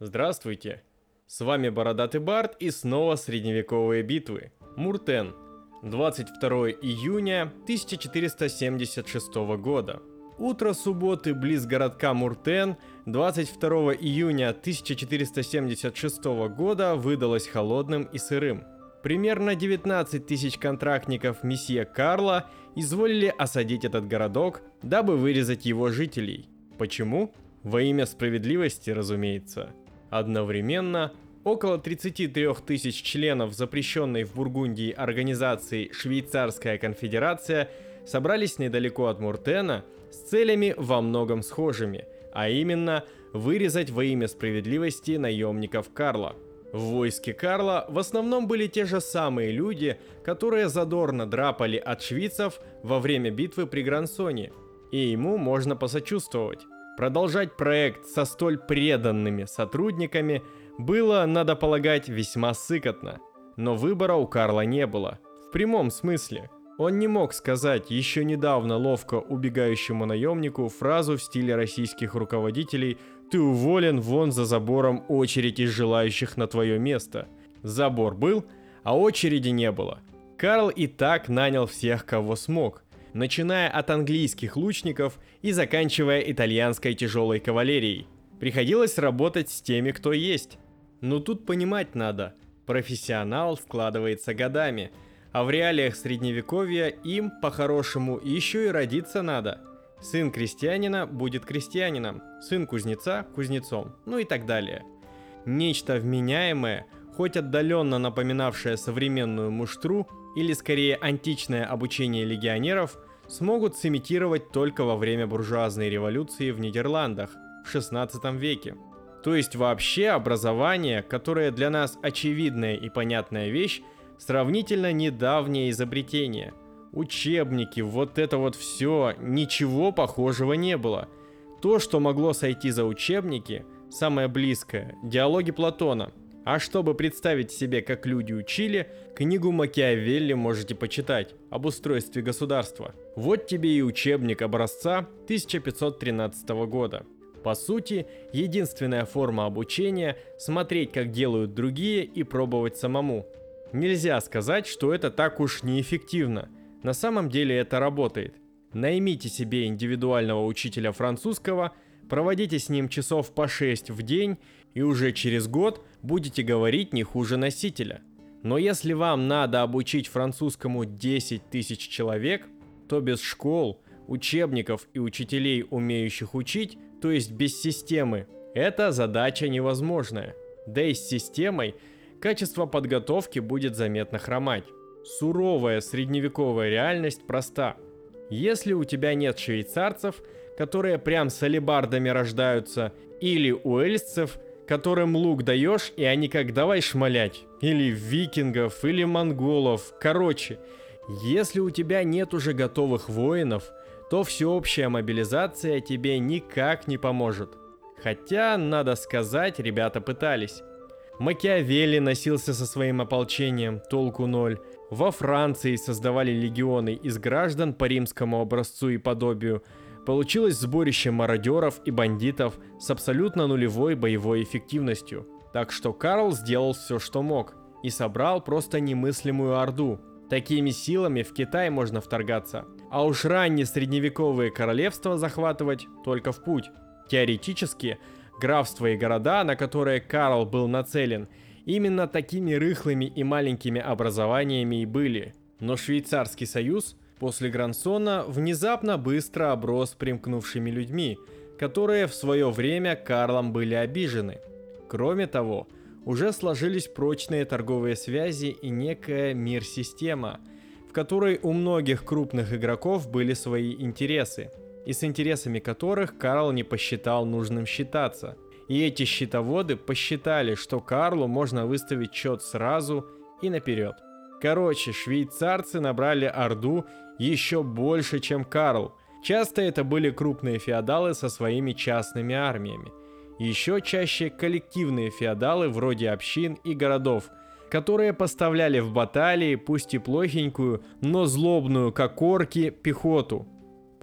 Здравствуйте! С вами Бородатый Барт и снова средневековые битвы. Муртен. 22 июня 1476 года. Утро субботы близ городка Муртен 22 июня 1476 года выдалось холодным и сырым. Примерно 19 тысяч контрактников месье Карла изволили осадить этот городок, дабы вырезать его жителей. Почему? Во имя справедливости, разумеется. Одновременно около 33 тысяч членов запрещенной в Бургундии организации «Швейцарская конфедерация» собрались недалеко от Муртена с целями во многом схожими, а именно вырезать во имя справедливости наемников Карла. В войске Карла в основном были те же самые люди, которые задорно драпали от швейцев во время битвы при Грансоне, и ему можно посочувствовать. Продолжать проект со столь преданными сотрудниками было, надо полагать, весьма сыкотно. Но выбора у Карла не было. В прямом смысле. Он не мог сказать еще недавно ловко убегающему наемнику фразу в стиле российских руководителей «Ты уволен, вон за забором очередь из желающих на твое место». Забор был, а очереди не было. Карл и так нанял всех, кого смог начиная от английских лучников и заканчивая итальянской тяжелой кавалерией. Приходилось работать с теми, кто есть. Но тут понимать надо, профессионал складывается годами, а в реалиях средневековья им, по-хорошему, еще и родиться надо. Сын крестьянина будет крестьянином, сын кузнеца – кузнецом, ну и так далее. Нечто вменяемое, хоть отдаленно напоминавшее современную муштру, или скорее античное обучение легионеров, смогут сымитировать только во время буржуазной революции в Нидерландах в 16 веке. То есть вообще образование, которое для нас очевидная и понятная вещь, сравнительно недавнее изобретение. Учебники, вот это вот все, ничего похожего не было. То, что могло сойти за учебники, самое близкое, диалоги Платона – а чтобы представить себе, как люди учили, книгу Макиавелли можете почитать об устройстве государства. Вот тебе и учебник образца 1513 года. По сути, единственная форма обучения – смотреть, как делают другие и пробовать самому. Нельзя сказать, что это так уж неэффективно. На самом деле это работает. Наймите себе индивидуального учителя французского, проводите с ним часов по 6 в день и уже через год будете говорить не хуже носителя. Но если вам надо обучить французскому 10 тысяч человек, то без школ, учебников и учителей, умеющих учить, то есть без системы, эта задача невозможная. Да и с системой качество подготовки будет заметно хромать. Суровая средневековая реальность проста. Если у тебя нет швейцарцев, которые прям с алибардами рождаются, или уэльсцев, которым лук даешь, и они как давай шмалять. Или викингов, или монголов. Короче, если у тебя нет уже готовых воинов, то всеобщая мобилизация тебе никак не поможет. Хотя, надо сказать, ребята пытались. Макиавелли носился со своим ополчением, толку ноль. Во Франции создавали легионы из граждан по римскому образцу и подобию – Получилось сборище мародеров и бандитов с абсолютно нулевой боевой эффективностью. Так что Карл сделал все, что мог, и собрал просто немыслимую орду. Такими силами в Китай можно вторгаться. А уж ранние средневековые королевства захватывать только в путь. Теоретически, графства и города, на которые Карл был нацелен, именно такими рыхлыми и маленькими образованиями и были. Но Швейцарский союз – после Грансона внезапно быстро оброс примкнувшими людьми, которые в свое время Карлом были обижены. Кроме того, уже сложились прочные торговые связи и некая мир-система, в которой у многих крупных игроков были свои интересы, и с интересами которых Карл не посчитал нужным считаться. И эти счетоводы посчитали, что Карлу можно выставить счет сразу и наперед. Короче, швейцарцы набрали Орду еще больше, чем Карл. Часто это были крупные феодалы со своими частными армиями. Еще чаще коллективные феодалы вроде общин и городов, которые поставляли в баталии, пусть и плохенькую, но злобную, как орки, пехоту.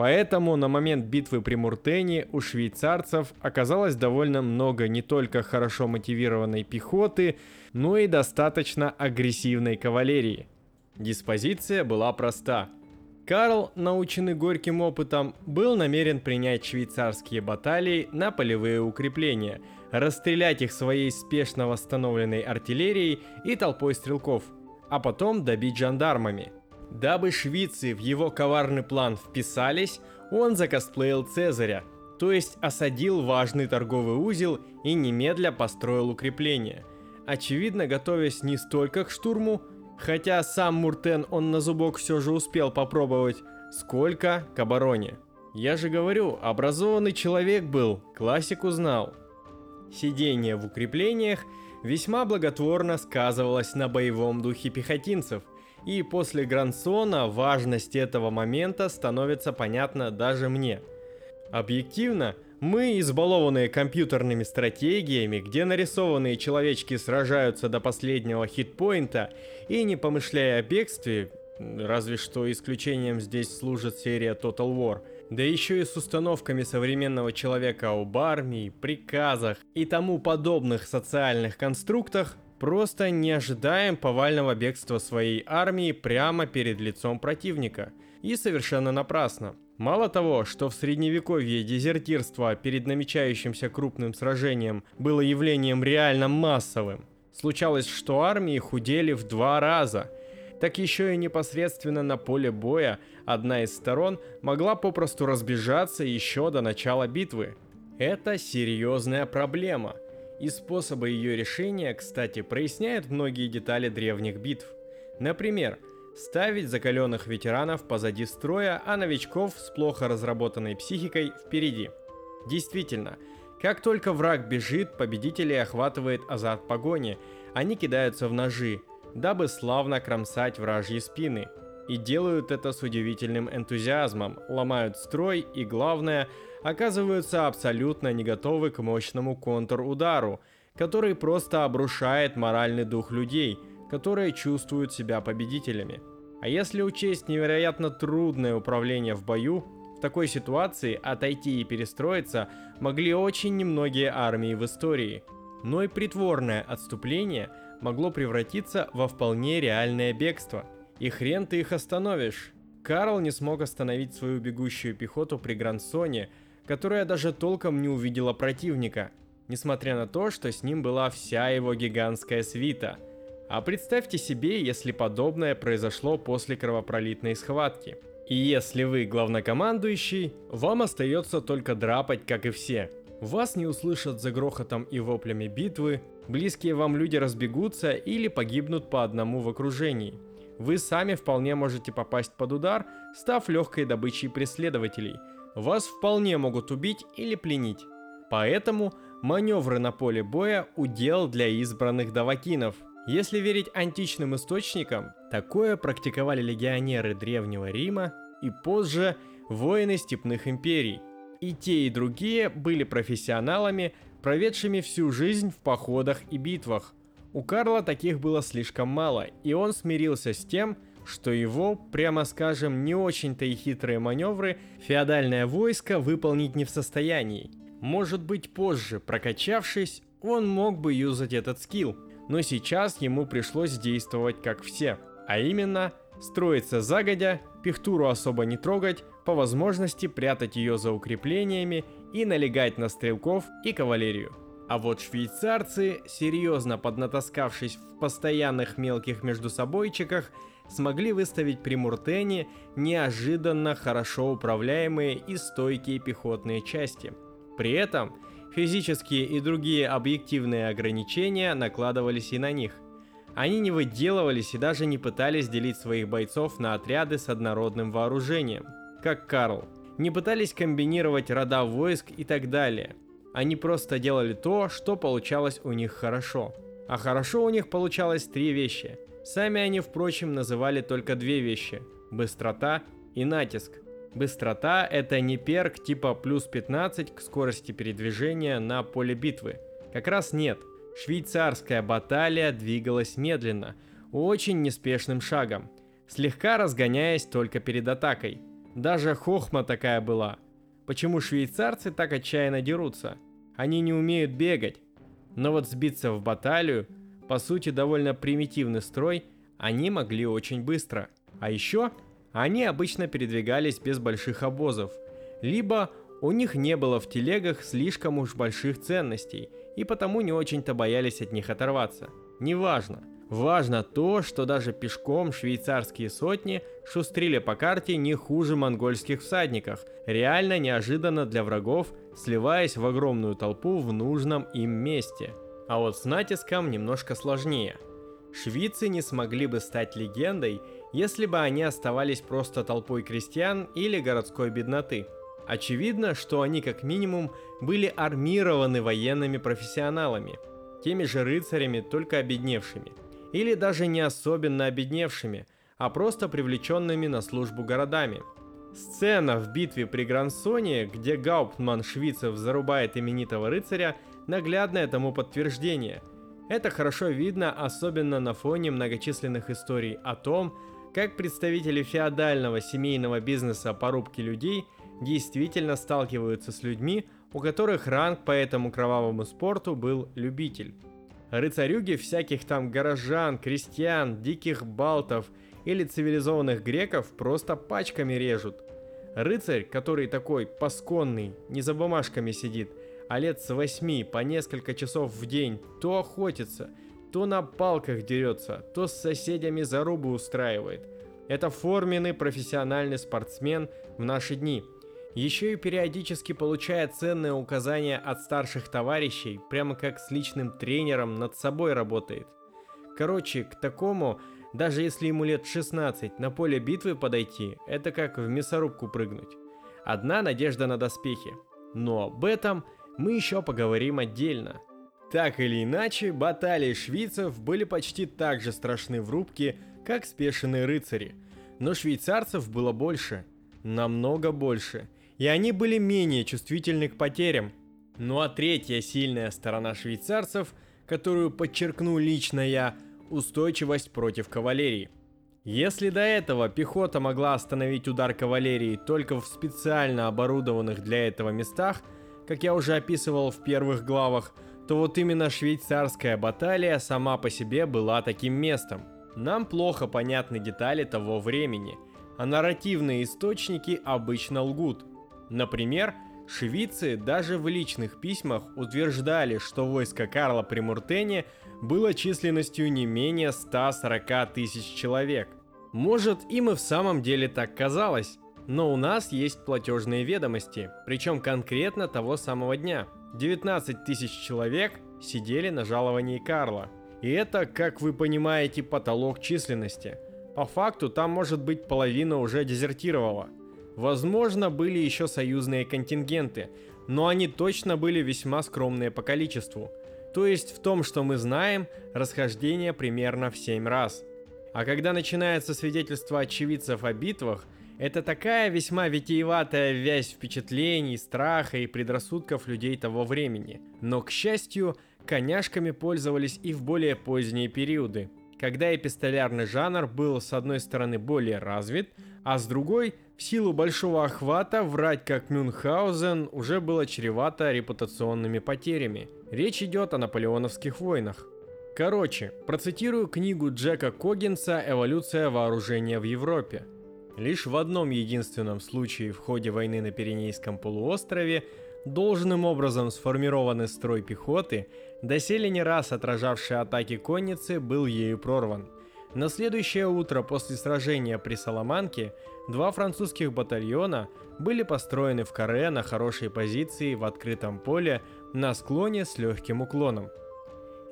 Поэтому на момент битвы при Муртене у швейцарцев оказалось довольно много не только хорошо мотивированной пехоты, но и достаточно агрессивной кавалерии. Диспозиция была проста. Карл, наученный горьким опытом, был намерен принять швейцарские баталии на полевые укрепления, расстрелять их своей спешно восстановленной артиллерией и толпой стрелков, а потом добить жандармами – Дабы швицы в его коварный план вписались, он закосплеил Цезаря, то есть осадил важный торговый узел и немедля построил укрепление. Очевидно, готовясь не столько к штурму, хотя сам Муртен он на зубок все же успел попробовать, сколько к обороне. Я же говорю, образованный человек был, классику знал. Сидение в укреплениях весьма благотворно сказывалось на боевом духе пехотинцев, и после Грансона важность этого момента становится понятна даже мне. Объективно, мы, избалованные компьютерными стратегиями, где нарисованные человечки сражаются до последнего хитпоинта и не помышляя о бегстве, разве что исключением здесь служит серия Total War, да еще и с установками современного человека об армии, приказах и тому подобных социальных конструктах, Просто не ожидаем повального бегства своей армии прямо перед лицом противника. И совершенно напрасно. Мало того, что в средневековье дезертирство перед намечающимся крупным сражением было явлением реально массовым, случалось, что армии худели в два раза, так еще и непосредственно на поле боя одна из сторон могла попросту разбежаться еще до начала битвы. Это серьезная проблема – и способы ее решения, кстати, проясняют многие детали древних битв. Например, ставить закаленных ветеранов позади строя, а новичков с плохо разработанной психикой впереди. Действительно, как только враг бежит, победителей охватывает азарт погони, они кидаются в ножи, дабы славно кромсать вражьи спины. И делают это с удивительным энтузиазмом, ломают строй и, главное, оказываются абсолютно не готовы к мощному контрудару, который просто обрушает моральный дух людей, которые чувствуют себя победителями. А если учесть невероятно трудное управление в бою, в такой ситуации отойти и перестроиться могли очень немногие армии в истории. Но и притворное отступление могло превратиться во вполне реальное бегство. И хрен ты их остановишь. Карл не смог остановить свою бегущую пехоту при Грансоне, которая даже толком не увидела противника, несмотря на то, что с ним была вся его гигантская свита. А представьте себе, если подобное произошло после кровопролитной схватки. И если вы главнокомандующий, вам остается только драпать, как и все. Вас не услышат за грохотом и воплями битвы, близкие вам люди разбегутся или погибнут по одному в окружении. Вы сами вполне можете попасть под удар, став легкой добычей преследователей – вас вполне могут убить или пленить. Поэтому маневры на поле боя удел для избранных давакинов. Если верить античным источникам, такое практиковали легионеры Древнего Рима и позже воины степных империй. И те, и другие были профессионалами, проведшими всю жизнь в походах и битвах. У Карла таких было слишком мало, и он смирился с тем, что его, прямо скажем, не очень-то и хитрые маневры феодальное войско выполнить не в состоянии. Может быть позже, прокачавшись, он мог бы юзать этот скилл, но сейчас ему пришлось действовать как все, а именно строиться загодя, пихтуру особо не трогать, по возможности прятать ее за укреплениями и налегать на стрелков и кавалерию. А вот швейцарцы, серьезно поднатаскавшись в постоянных мелких междусобойчиках, смогли выставить при Муртене неожиданно хорошо управляемые и стойкие пехотные части. При этом физические и другие объективные ограничения накладывались и на них. Они не выделывались и даже не пытались делить своих бойцов на отряды с однородным вооружением, как Карл. Не пытались комбинировать рода войск и так далее. Они просто делали то, что получалось у них хорошо. А хорошо у них получалось три вещи – Сами они, впрочем, называли только две вещи – быстрота и натиск. Быстрота – это не перк типа плюс 15 к скорости передвижения на поле битвы. Как раз нет. Швейцарская баталия двигалась медленно, очень неспешным шагом, слегка разгоняясь только перед атакой. Даже хохма такая была. Почему швейцарцы так отчаянно дерутся? Они не умеют бегать. Но вот сбиться в баталию, по сути довольно примитивный строй, они могли очень быстро. А еще они обычно передвигались без больших обозов, либо у них не было в телегах слишком уж больших ценностей, и потому не очень-то боялись от них оторваться. Неважно. Важно то, что даже пешком швейцарские сотни шустрили по карте не хуже монгольских всадников, реально неожиданно для врагов, сливаясь в огромную толпу в нужном им месте. А вот с натиском немножко сложнее. Швейцы не смогли бы стать легендой, если бы они оставались просто толпой крестьян или городской бедноты. Очевидно, что они как минимум были армированы военными профессионалами, теми же рыцарями, только обедневшими – или даже не особенно обедневшими, а просто привлеченными на службу городами. Сцена в битве при Грансоне, где Гауптман швейцев зарубает именитого рыцаря, наглядное тому подтверждение. Это хорошо видно особенно на фоне многочисленных историй о том, как представители феодального семейного бизнеса порубки людей действительно сталкиваются с людьми, у которых ранг по этому кровавому спорту был любитель. Рыцарюги всяких там горожан, крестьян, диких балтов или цивилизованных греков просто пачками режут. Рыцарь, который такой пасконный, не за бумажками сидит, а лет с восьми по несколько часов в день то охотится, то на палках дерется, то с соседями зарубы устраивает. Это форменный профессиональный спортсмен в наши дни – еще и периодически получая ценные указания от старших товарищей, прямо как с личным тренером над собой работает. Короче, к такому, даже если ему лет 16, на поле битвы подойти, это как в мясорубку прыгнуть. Одна надежда на доспехи. Но об этом мы еще поговорим отдельно. Так или иначе, баталии швейцев были почти так же страшны в рубке, как спешенные рыцари. Но швейцарцев было больше. Намного больше – и они были менее чувствительны к потерям. Ну а третья сильная сторона швейцарцев, которую подчеркну лично я, устойчивость против кавалерии. Если до этого пехота могла остановить удар кавалерии только в специально оборудованных для этого местах, как я уже описывал в первых главах, то вот именно швейцарская баталия сама по себе была таким местом. Нам плохо понятны детали того времени, а нарративные источники обычно лгут – Например, швейцы даже в личных письмах утверждали, что войско Карла при Муртене было численностью не менее 140 тысяч человек. Может, им и в самом деле так казалось, но у нас есть платежные ведомости, причем конкретно того самого дня. 19 тысяч человек сидели на жаловании Карла. И это, как вы понимаете, потолок численности. По факту там может быть половина уже дезертировала – Возможно, были еще союзные контингенты, но они точно были весьма скромные по количеству. То есть в том, что мы знаем, расхождение примерно в 7 раз. А когда начинается свидетельство очевидцев о битвах, это такая весьма витиеватая вязь впечатлений, страха и предрассудков людей того времени. Но, к счастью, коняшками пользовались и в более поздние периоды, когда эпистолярный жанр был с одной стороны более развит, а с другой в силу большого охвата врать как Мюнхгаузен уже было чревато репутационными потерями. Речь идет о наполеоновских войнах. Короче, процитирую книгу Джека Когинса «Эволюция вооружения в Европе». Лишь в одном единственном случае в ходе войны на Пиренейском полуострове должным образом сформированный строй пехоты, доселе не раз отражавший атаки конницы, был ею прорван – на следующее утро после сражения при Саламанке два французских батальона были построены в каре на хорошей позиции в открытом поле на склоне с легким уклоном.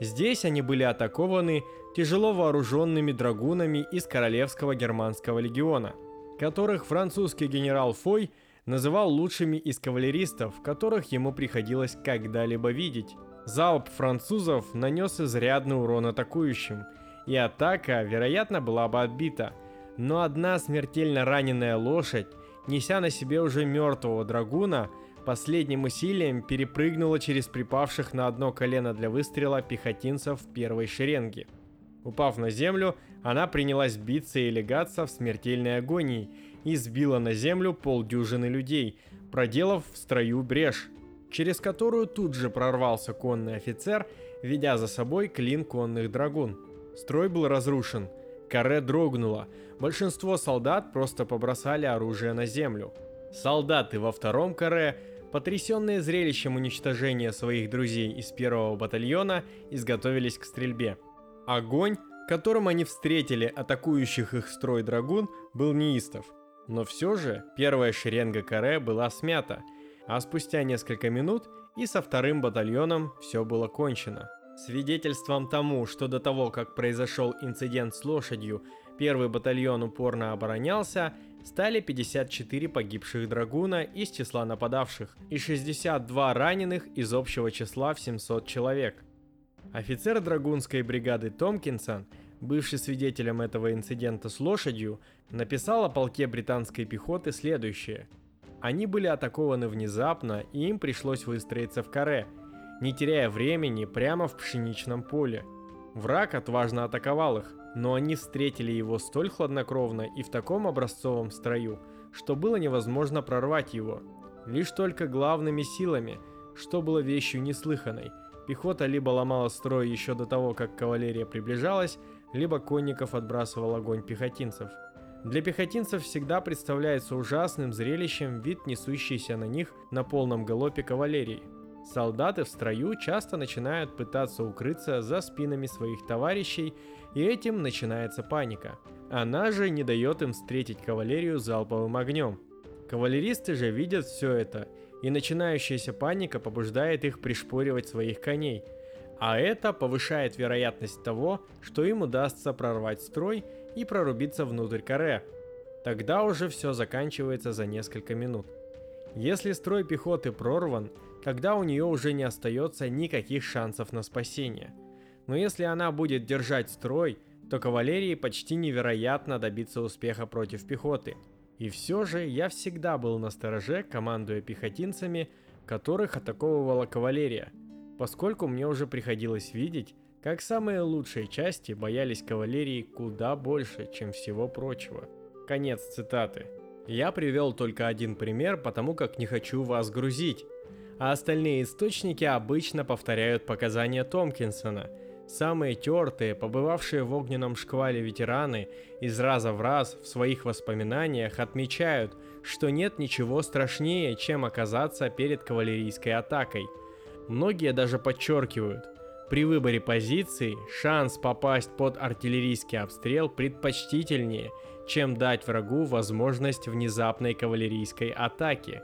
Здесь они были атакованы тяжело вооруженными драгунами из Королевского германского легиона, которых французский генерал Фой называл лучшими из кавалеристов, которых ему приходилось когда-либо видеть. Залп французов нанес изрядный урон атакующим – и атака, вероятно, была бы отбита. Но одна смертельно раненая лошадь, неся на себе уже мертвого драгуна, последним усилием перепрыгнула через припавших на одно колено для выстрела пехотинцев первой шеренги. Упав на землю, она принялась биться и легаться в смертельной агонии и сбила на землю полдюжины людей, проделав в строю брешь, через которую тут же прорвался конный офицер, ведя за собой клин конных драгун. Строй был разрушен, каре дрогнуло, большинство солдат просто побросали оружие на землю. Солдаты во втором каре, потрясенные зрелищем уничтожения своих друзей из первого батальона, изготовились к стрельбе. Огонь, которым они встретили атакующих их строй драгун, был неистов. Но все же первая шеренга каре была смята, а спустя несколько минут и со вторым батальоном все было кончено. Свидетельством тому, что до того, как произошел инцидент с лошадью, первый батальон упорно оборонялся, стали 54 погибших драгуна из числа нападавших и 62 раненых из общего числа в 700 человек. Офицер драгунской бригады Томкинсон, бывший свидетелем этого инцидента с лошадью, написал о полке британской пехоты следующее. Они были атакованы внезапно, и им пришлось выстроиться в каре – не теряя времени, прямо в пшеничном поле. Враг отважно атаковал их, но они встретили его столь хладнокровно и в таком образцовом строю, что было невозможно прорвать его. Лишь только главными силами, что было вещью неслыханной. Пехота либо ломала строй еще до того, как кавалерия приближалась, либо конников отбрасывал огонь пехотинцев. Для пехотинцев всегда представляется ужасным зрелищем вид несущейся на них на полном галопе кавалерии – Солдаты в строю часто начинают пытаться укрыться за спинами своих товарищей, и этим начинается паника. Она же не дает им встретить кавалерию залповым огнем. Кавалеристы же видят все это, и начинающаяся паника побуждает их пришпоривать своих коней. А это повышает вероятность того, что им удастся прорвать строй и прорубиться внутрь каре. Тогда уже все заканчивается за несколько минут. Если строй пехоты прорван, тогда у нее уже не остается никаких шансов на спасение. Но если она будет держать строй, то кавалерии почти невероятно добиться успеха против пехоты. И все же я всегда был на стороже, командуя пехотинцами, которых атаковывала кавалерия, поскольку мне уже приходилось видеть, как самые лучшие части боялись кавалерии куда больше, чем всего прочего. Конец цитаты. Я привел только один пример, потому как не хочу вас грузить. А остальные источники обычно повторяют показания Томпкинсона. Самые тертые, побывавшие в огненном шквале ветераны, из раза в раз в своих воспоминаниях отмечают, что нет ничего страшнее, чем оказаться перед кавалерийской атакой. Многие даже подчеркивают, при выборе позиции шанс попасть под артиллерийский обстрел предпочтительнее – чем дать врагу возможность внезапной кавалерийской атаки.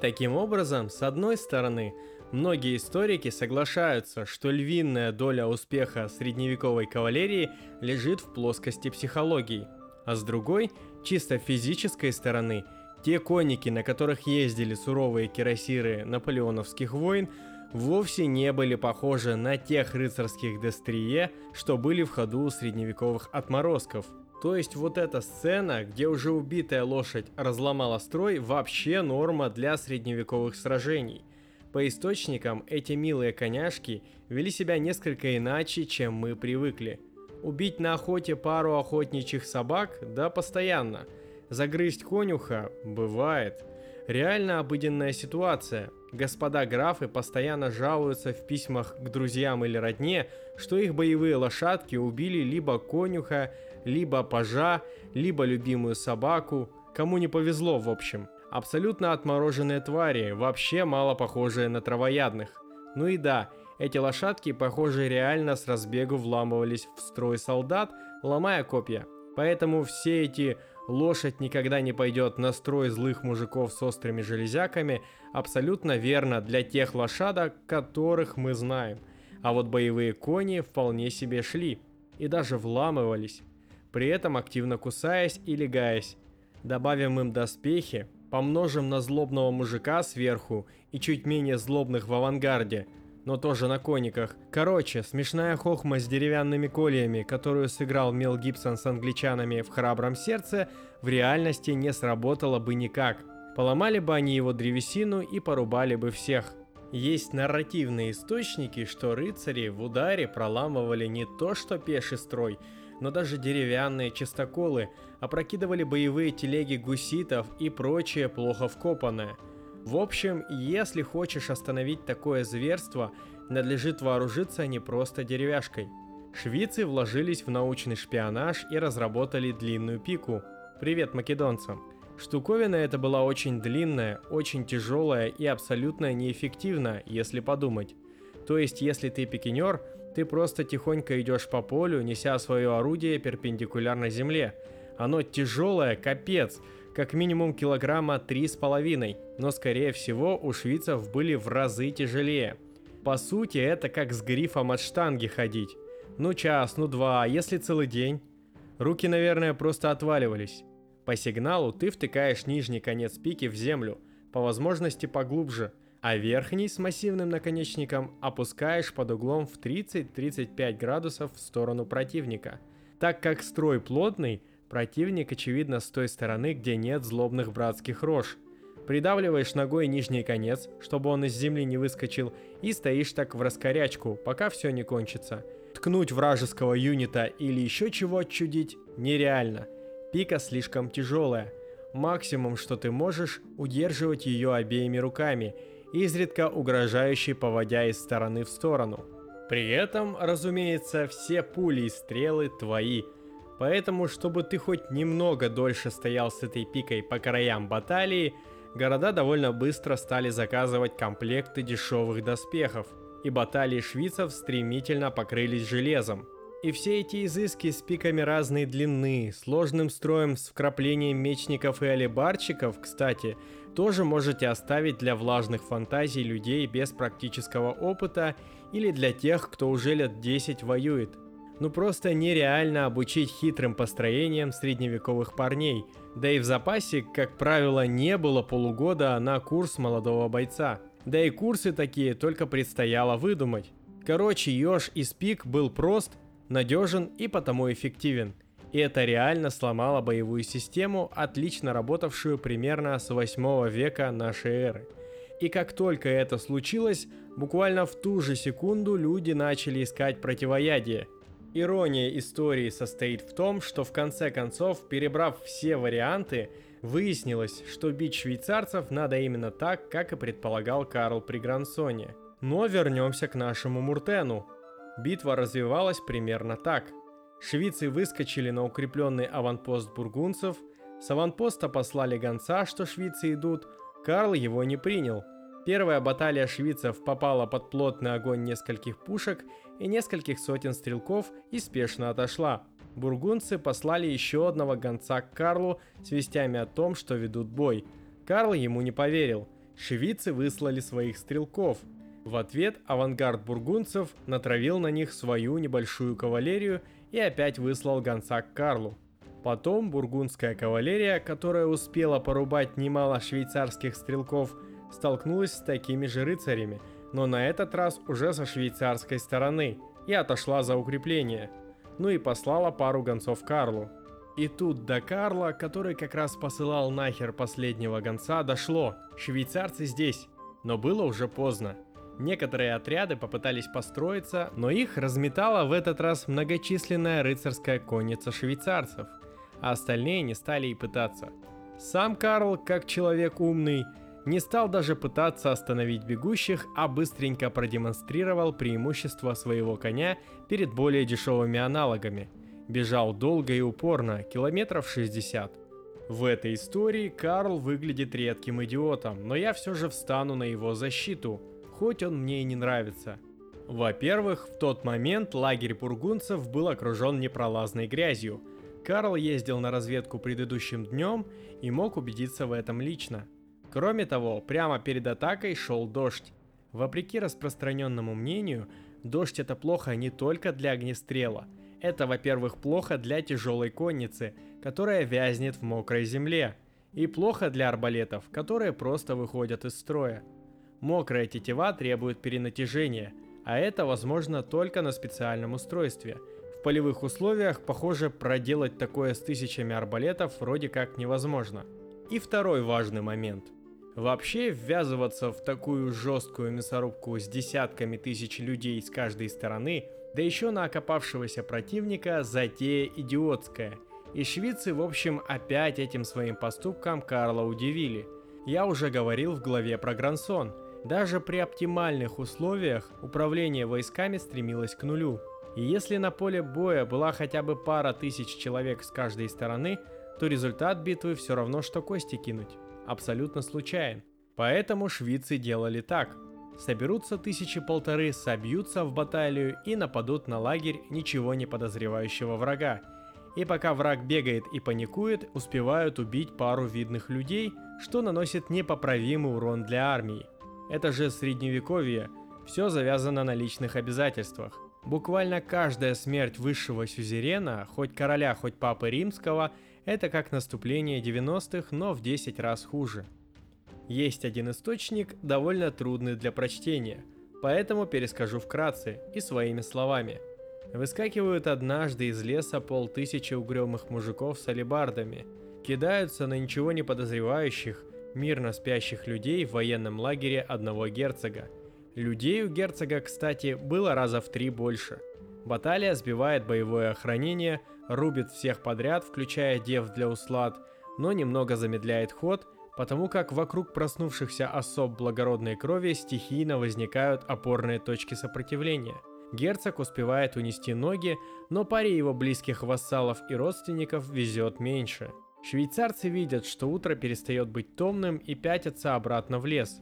Таким образом, с одной стороны, многие историки соглашаются, что львиная доля успеха средневековой кавалерии лежит в плоскости психологии, а с другой, чисто физической стороны, те конники, на которых ездили суровые кирасиры наполеоновских войн, вовсе не были похожи на тех рыцарских дестрие, что были в ходу у средневековых отморозков – то есть вот эта сцена, где уже убитая лошадь разломала строй, вообще норма для средневековых сражений. По источникам, эти милые коняшки вели себя несколько иначе, чем мы привыкли. Убить на охоте пару охотничьих собак? Да, постоянно. Загрызть конюха? Бывает. Реально обыденная ситуация. Господа графы постоянно жалуются в письмах к друзьям или родне, что их боевые лошадки убили либо конюха, либо пажа, либо любимую собаку. Кому не повезло, в общем. Абсолютно отмороженные твари, вообще мало похожие на травоядных. Ну и да, эти лошадки, похоже, реально с разбегу вламывались в строй солдат, ломая копья. Поэтому все эти лошадь никогда не пойдет на строй злых мужиков с острыми железяками абсолютно верно для тех лошадок, которых мы знаем. А вот боевые кони вполне себе шли и даже вламывались при этом активно кусаясь и легаясь. Добавим им доспехи, помножим на злобного мужика сверху и чуть менее злобных в авангарде, но тоже на кониках. Короче, смешная хохма с деревянными кольями, которую сыграл Мел Гибсон с англичанами в «Храбром сердце», в реальности не сработала бы никак. Поломали бы они его древесину и порубали бы всех. Есть нарративные источники, что рыцари в ударе проламывали не то что пеший строй, но даже деревянные чистоколы, опрокидывали боевые телеги гуситов и прочее плохо вкопанное. В общем, если хочешь остановить такое зверство, надлежит вооружиться не просто деревяшкой. Швейцы вложились в научный шпионаж и разработали длинную пику. Привет македонцам! Штуковина эта была очень длинная, очень тяжелая и абсолютно неэффективна, если подумать. То есть, если ты пикинер, ты просто тихонько идешь по полю, неся свое орудие перпендикулярно земле. Оно тяжелое, капец, как минимум килограмма три с половиной, но скорее всего у швейцев были в разы тяжелее. По сути, это как с грифом от штанги ходить. Ну час, ну два, а если целый день? Руки, наверное, просто отваливались. По сигналу ты втыкаешь нижний конец пики в землю, по возможности поглубже, а верхний с массивным наконечником опускаешь под углом в 30-35 градусов в сторону противника. Так как строй плотный, противник очевидно с той стороны, где нет злобных братских рож. Придавливаешь ногой нижний конец, чтобы он из земли не выскочил, и стоишь так в раскорячку, пока все не кончится. Ткнуть вражеского юнита или еще чего чудить нереально – Пика слишком тяжелая. Максимум, что ты можешь, удерживать ее обеими руками, изредка угрожающе поводя из стороны в сторону. При этом, разумеется, все пули и стрелы твои. Поэтому, чтобы ты хоть немного дольше стоял с этой пикой по краям баталии, города довольно быстро стали заказывать комплекты дешевых доспехов, и баталии швейцев стремительно покрылись железом. И все эти изыски с пиками разной длины, сложным строем с вкраплением мечников и алибарчиков, кстати, тоже можете оставить для влажных фантазий людей без практического опыта или для тех, кто уже лет 10 воюет. Ну просто нереально обучить хитрым построениям средневековых парней, да и в запасе, как правило, не было полугода на курс молодого бойца. Да и курсы такие только предстояло выдумать. Короче, Ёж из пик был прост надежен и потому эффективен. И это реально сломало боевую систему, отлично работавшую примерно с 8 века нашей эры. И как только это случилось, буквально в ту же секунду люди начали искать противоядие. Ирония истории состоит в том, что в конце концов, перебрав все варианты, выяснилось, что бить швейцарцев надо именно так, как и предполагал Карл при Грансоне. Но вернемся к нашему Муртену, Битва развивалась примерно так. Швейцы выскочили на укрепленный аванпост бургунцев, с аванпоста послали гонца, что швейцы идут, Карл его не принял. Первая баталия швейцев попала под плотный огонь нескольких пушек и нескольких сотен стрелков и спешно отошла. Бургунцы послали еще одного гонца к Карлу с вестями о том, что ведут бой. Карл ему не поверил. Швейцы выслали своих стрелков – в ответ авангард бургунцев натравил на них свою небольшую кавалерию и опять выслал гонца к Карлу. Потом бургундская кавалерия, которая успела порубать немало швейцарских стрелков, столкнулась с такими же рыцарями, но на этот раз уже со швейцарской стороны и отошла за укрепление. Ну и послала пару гонцов Карлу. И тут до Карла, который как раз посылал нахер последнего гонца, дошло. Швейцарцы здесь. Но было уже поздно. Некоторые отряды попытались построиться, но их разметала в этот раз многочисленная рыцарская конница швейцарцев, а остальные не стали и пытаться. Сам Карл, как человек умный, не стал даже пытаться остановить бегущих, а быстренько продемонстрировал преимущество своего коня перед более дешевыми аналогами. Бежал долго и упорно, километров 60. В этой истории Карл выглядит редким идиотом, но я все же встану на его защиту – хоть он мне и не нравится. Во-первых, в тот момент лагерь бургунцев был окружен непролазной грязью. Карл ездил на разведку предыдущим днем и мог убедиться в этом лично. Кроме того, прямо перед атакой шел дождь. Вопреки распространенному мнению, дождь это плохо не только для огнестрела. Это, во-первых, плохо для тяжелой конницы, которая вязнет в мокрой земле. И плохо для арбалетов, которые просто выходят из строя. Мокрая тетива требует перенатяжения, а это возможно только на специальном устройстве. В полевых условиях, похоже, проделать такое с тысячами арбалетов вроде как невозможно. И второй важный момент. Вообще, ввязываться в такую жесткую мясорубку с десятками тысяч людей с каждой стороны, да еще на окопавшегося противника, затея идиотская. И швейцы, в общем, опять этим своим поступком Карла удивили. Я уже говорил в главе про Грансон. Даже при оптимальных условиях управление войсками стремилось к нулю. И если на поле боя была хотя бы пара тысяч человек с каждой стороны, то результат битвы все равно, что кости кинуть. Абсолютно случайен. Поэтому швейцы делали так. Соберутся тысячи полторы, собьются в баталию и нападут на лагерь ничего не подозревающего врага. И пока враг бегает и паникует, успевают убить пару видных людей, что наносит непоправимый урон для армии. Это же средневековье, все завязано на личных обязательствах. Буквально каждая смерть высшего сюзерена, хоть короля, хоть папы римского, это как наступление 90-х, но в 10 раз хуже. Есть один источник, довольно трудный для прочтения, поэтому перескажу вкратце и своими словами. Выскакивают однажды из леса полтысячи угрюмых мужиков с алебардами, кидаются на ничего не подозревающих, мирно спящих людей в военном лагере одного герцога. Людей у герцога, кстати, было раза в три больше. Баталия сбивает боевое охранение, рубит всех подряд, включая дев для услад, но немного замедляет ход, потому как вокруг проснувшихся особ благородной крови стихийно возникают опорные точки сопротивления. Герцог успевает унести ноги, но паре его близких вассалов и родственников везет меньше. Швейцарцы видят, что утро перестает быть томным и пятятся обратно в лес.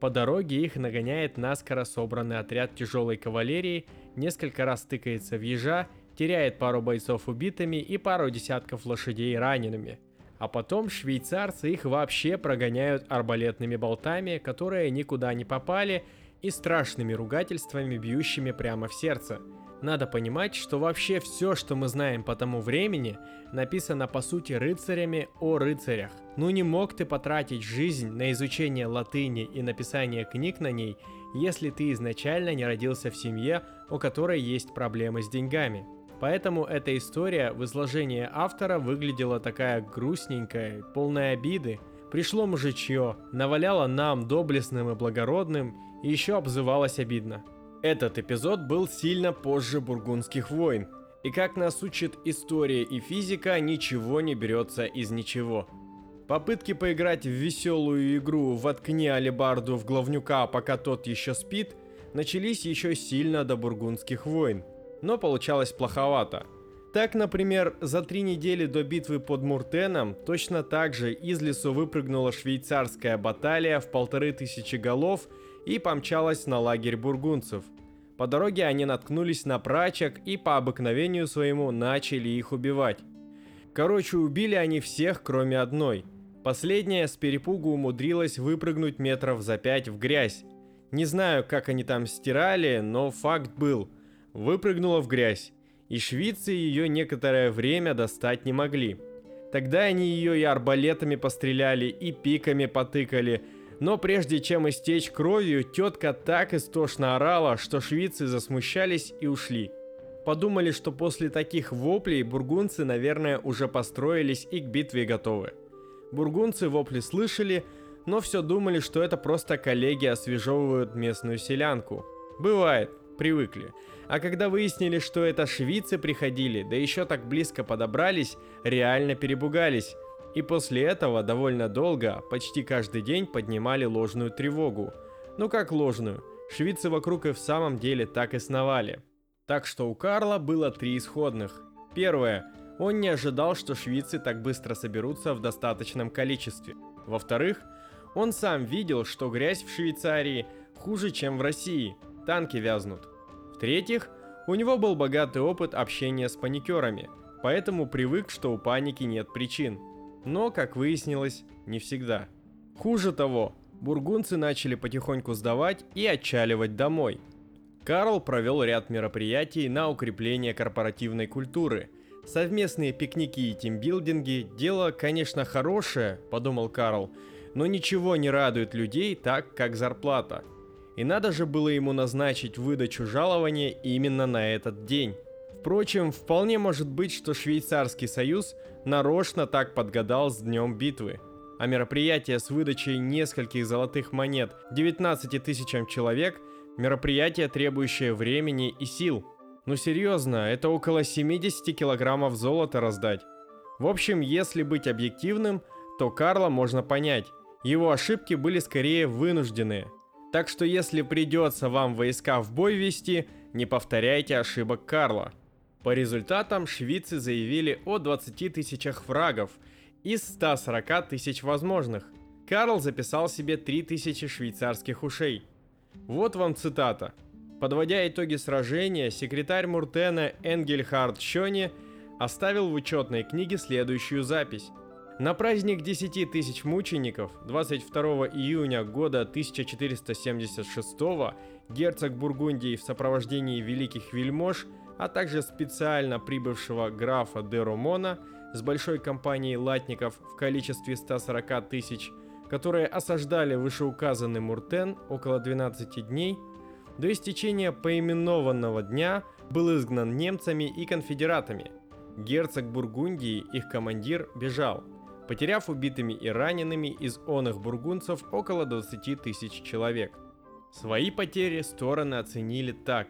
По дороге их нагоняет наскоро собранный отряд тяжелой кавалерии, несколько раз тыкается в ежа теряет пару бойцов убитыми и пару десятков лошадей ранеными. А потом швейцарцы их вообще прогоняют арбалетными болтами, которые никуда не попали, и страшными ругательствами, бьющими прямо в сердце. Надо понимать, что вообще все, что мы знаем по тому времени, написано по сути рыцарями о рыцарях. Ну не мог ты потратить жизнь на изучение латыни и написание книг на ней, если ты изначально не родился в семье, у которой есть проблемы с деньгами. Поэтому эта история в изложении автора выглядела такая грустненькая, полная обиды. Пришло мужичье, наваляло нам, доблестным и благородным, и еще обзывалось обидно. Этот эпизод был сильно позже бургундских войн, и как нас учит история и физика, ничего не берется из ничего. Попытки поиграть в веселую игру «Воткни алибарду в главнюка, пока тот еще спит» начались еще сильно до бургундских войн – но получалось плоховато. Так, например, за три недели до битвы под Муртеном точно так же из лесу выпрыгнула швейцарская баталия в полторы тысячи голов и помчалась на лагерь бургунцев. По дороге они наткнулись на прачек и по обыкновению своему начали их убивать. Короче, убили они всех, кроме одной. Последняя с перепугу умудрилась выпрыгнуть метров за пять в грязь. Не знаю, как они там стирали, но факт был – выпрыгнула в грязь, и швейцы ее некоторое время достать не могли. Тогда они ее и арбалетами постреляли, и пиками потыкали, но прежде чем истечь кровью, тетка так истошно орала, что швейцы засмущались и ушли. Подумали, что после таких воплей бургунцы, наверное, уже построились и к битве готовы. Бургунцы вопли слышали, но все думали, что это просто коллеги освежевывают местную селянку. Бывает, привыкли. А когда выяснили, что это швейцы приходили, да еще так близко подобрались, реально перебугались. И после этого довольно долго, почти каждый день поднимали ложную тревогу. Ну как ложную? Швейцы вокруг и в самом деле так и сновали. Так что у Карла было три исходных. Первое. Он не ожидал, что швейцы так быстро соберутся в достаточном количестве. Во-вторых, он сам видел, что грязь в Швейцарии хуже, чем в России. Танки вязнут. В-третьих, у него был богатый опыт общения с паникерами, поэтому привык, что у паники нет причин. Но, как выяснилось, не всегда. Хуже того, бургунцы начали потихоньку сдавать и отчаливать домой. Карл провел ряд мероприятий на укрепление корпоративной культуры. Совместные пикники и тимбилдинги – дело, конечно, хорошее, подумал Карл, но ничего не радует людей так, как зарплата – и надо же было ему назначить выдачу жалования именно на этот день. Впрочем, вполне может быть, что Швейцарский союз нарочно так подгадал с днем битвы. а мероприятие с выдачей нескольких золотых монет 19 тысячам человек – мероприятие, требующее времени и сил. Ну серьезно, это около 70 килограммов золота раздать. В общем, если быть объективным, то Карла можно понять. Его ошибки были скорее вынужденные. Так что если придется вам войска в бой вести, не повторяйте ошибок Карла. По результатам швейцы заявили о 20 тысячах врагов из 140 тысяч возможных. Карл записал себе 3000 швейцарских ушей. Вот вам цитата. Подводя итоги сражения, секретарь Муртена Энгельхард Шони оставил в учетной книге следующую запись. На праздник 10 тысяч мучеников 22 июня года 1476 герцог Бургундии в сопровождении великих вельмож, а также специально прибывшего графа де Ромона с большой компанией латников в количестве 140 тысяч, которые осаждали вышеуказанный Муртен около 12 дней, до истечения поименованного дня был изгнан немцами и конфедератами. Герцог Бургундии, их командир, бежал, потеряв убитыми и ранеными из оных бургунцев около 20 тысяч человек. Свои потери стороны оценили так.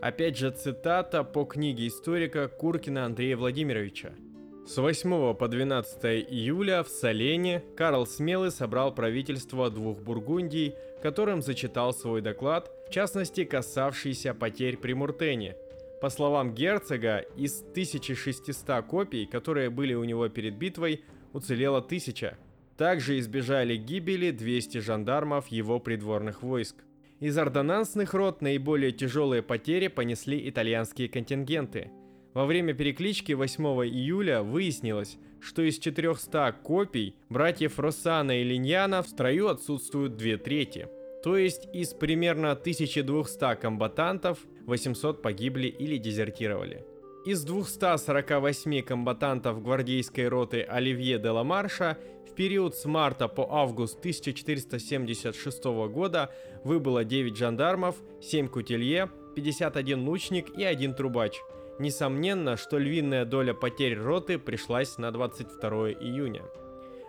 Опять же цитата по книге историка Куркина Андрея Владимировича – с 8 по 12 июля в Солене Карл Смелый собрал правительство двух Бургундий, которым зачитал свой доклад, в частности касавшийся потерь при Муртене. По словам герцога, из 1600 копий, которые были у него перед битвой, уцелело 1000. Также избежали гибели 200 жандармов его придворных войск. Из ордонансных рот наиболее тяжелые потери понесли итальянские контингенты – во время переклички 8 июля выяснилось, что из 400 копий братьев Росана и Линьяна в строю отсутствуют две трети. То есть из примерно 1200 комбатантов 800 погибли или дезертировали. Из 248 комбатантов гвардейской роты Оливье де ла Марша в период с марта по август 1476 года выбыло 9 жандармов, 7 кутилье, 51 лучник и 1 трубач – Несомненно, что львиная доля потерь роты пришлась на 22 июня.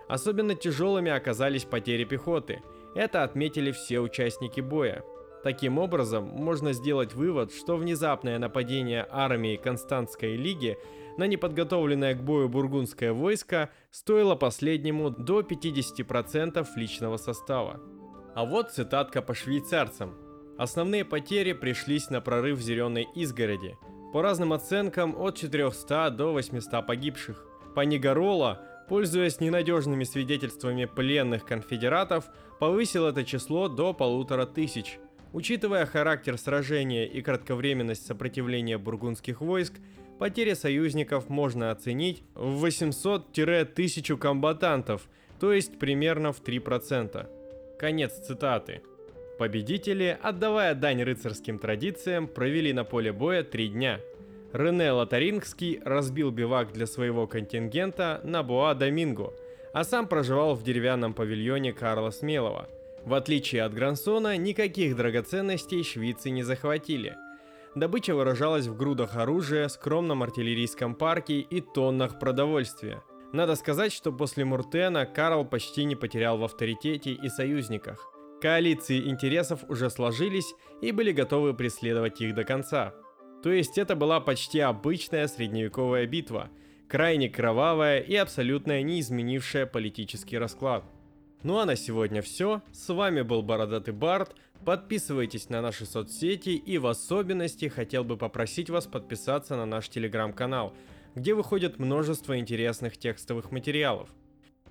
Особенно тяжелыми оказались потери пехоты. Это отметили все участники боя. Таким образом, можно сделать вывод, что внезапное нападение армии Константской лиги на неподготовленное к бою бургундское войско стоило последнему до 50% личного состава. А вот цитатка по швейцарцам. Основные потери пришлись на прорыв зеленой изгороди – по разным оценкам, от 400 до 800 погибших. Панигорола, пользуясь ненадежными свидетельствами пленных конфедератов, повысил это число до полутора тысяч. Учитывая характер сражения и кратковременность сопротивления бургундских войск, потери союзников можно оценить в 800-1000 комбатантов, то есть примерно в 3%. Конец цитаты. Победители, отдавая дань рыцарским традициям, провели на поле боя три дня. Рене Лотарингский разбил бивак для своего контингента на Буа-Доминго, а сам проживал в деревянном павильоне Карла Смелого. В отличие от Грансона, никаких драгоценностей швейцы не захватили. Добыча выражалась в грудах оружия, скромном артиллерийском парке и тоннах продовольствия. Надо сказать, что после Муртена Карл почти не потерял в авторитете и союзниках. Коалиции интересов уже сложились и были готовы преследовать их до конца. То есть это была почти обычная средневековая битва, крайне кровавая и абсолютно не изменившая политический расклад. Ну а на сегодня все. С вами был Бородатый Барт. Подписывайтесь на наши соцсети и в особенности хотел бы попросить вас подписаться на наш телеграм-канал, где выходит множество интересных текстовых материалов –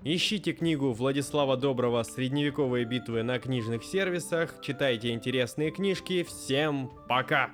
Ищите книгу Владислава Доброго «Средневековые битвы» на книжных сервисах, читайте интересные книжки. Всем пока!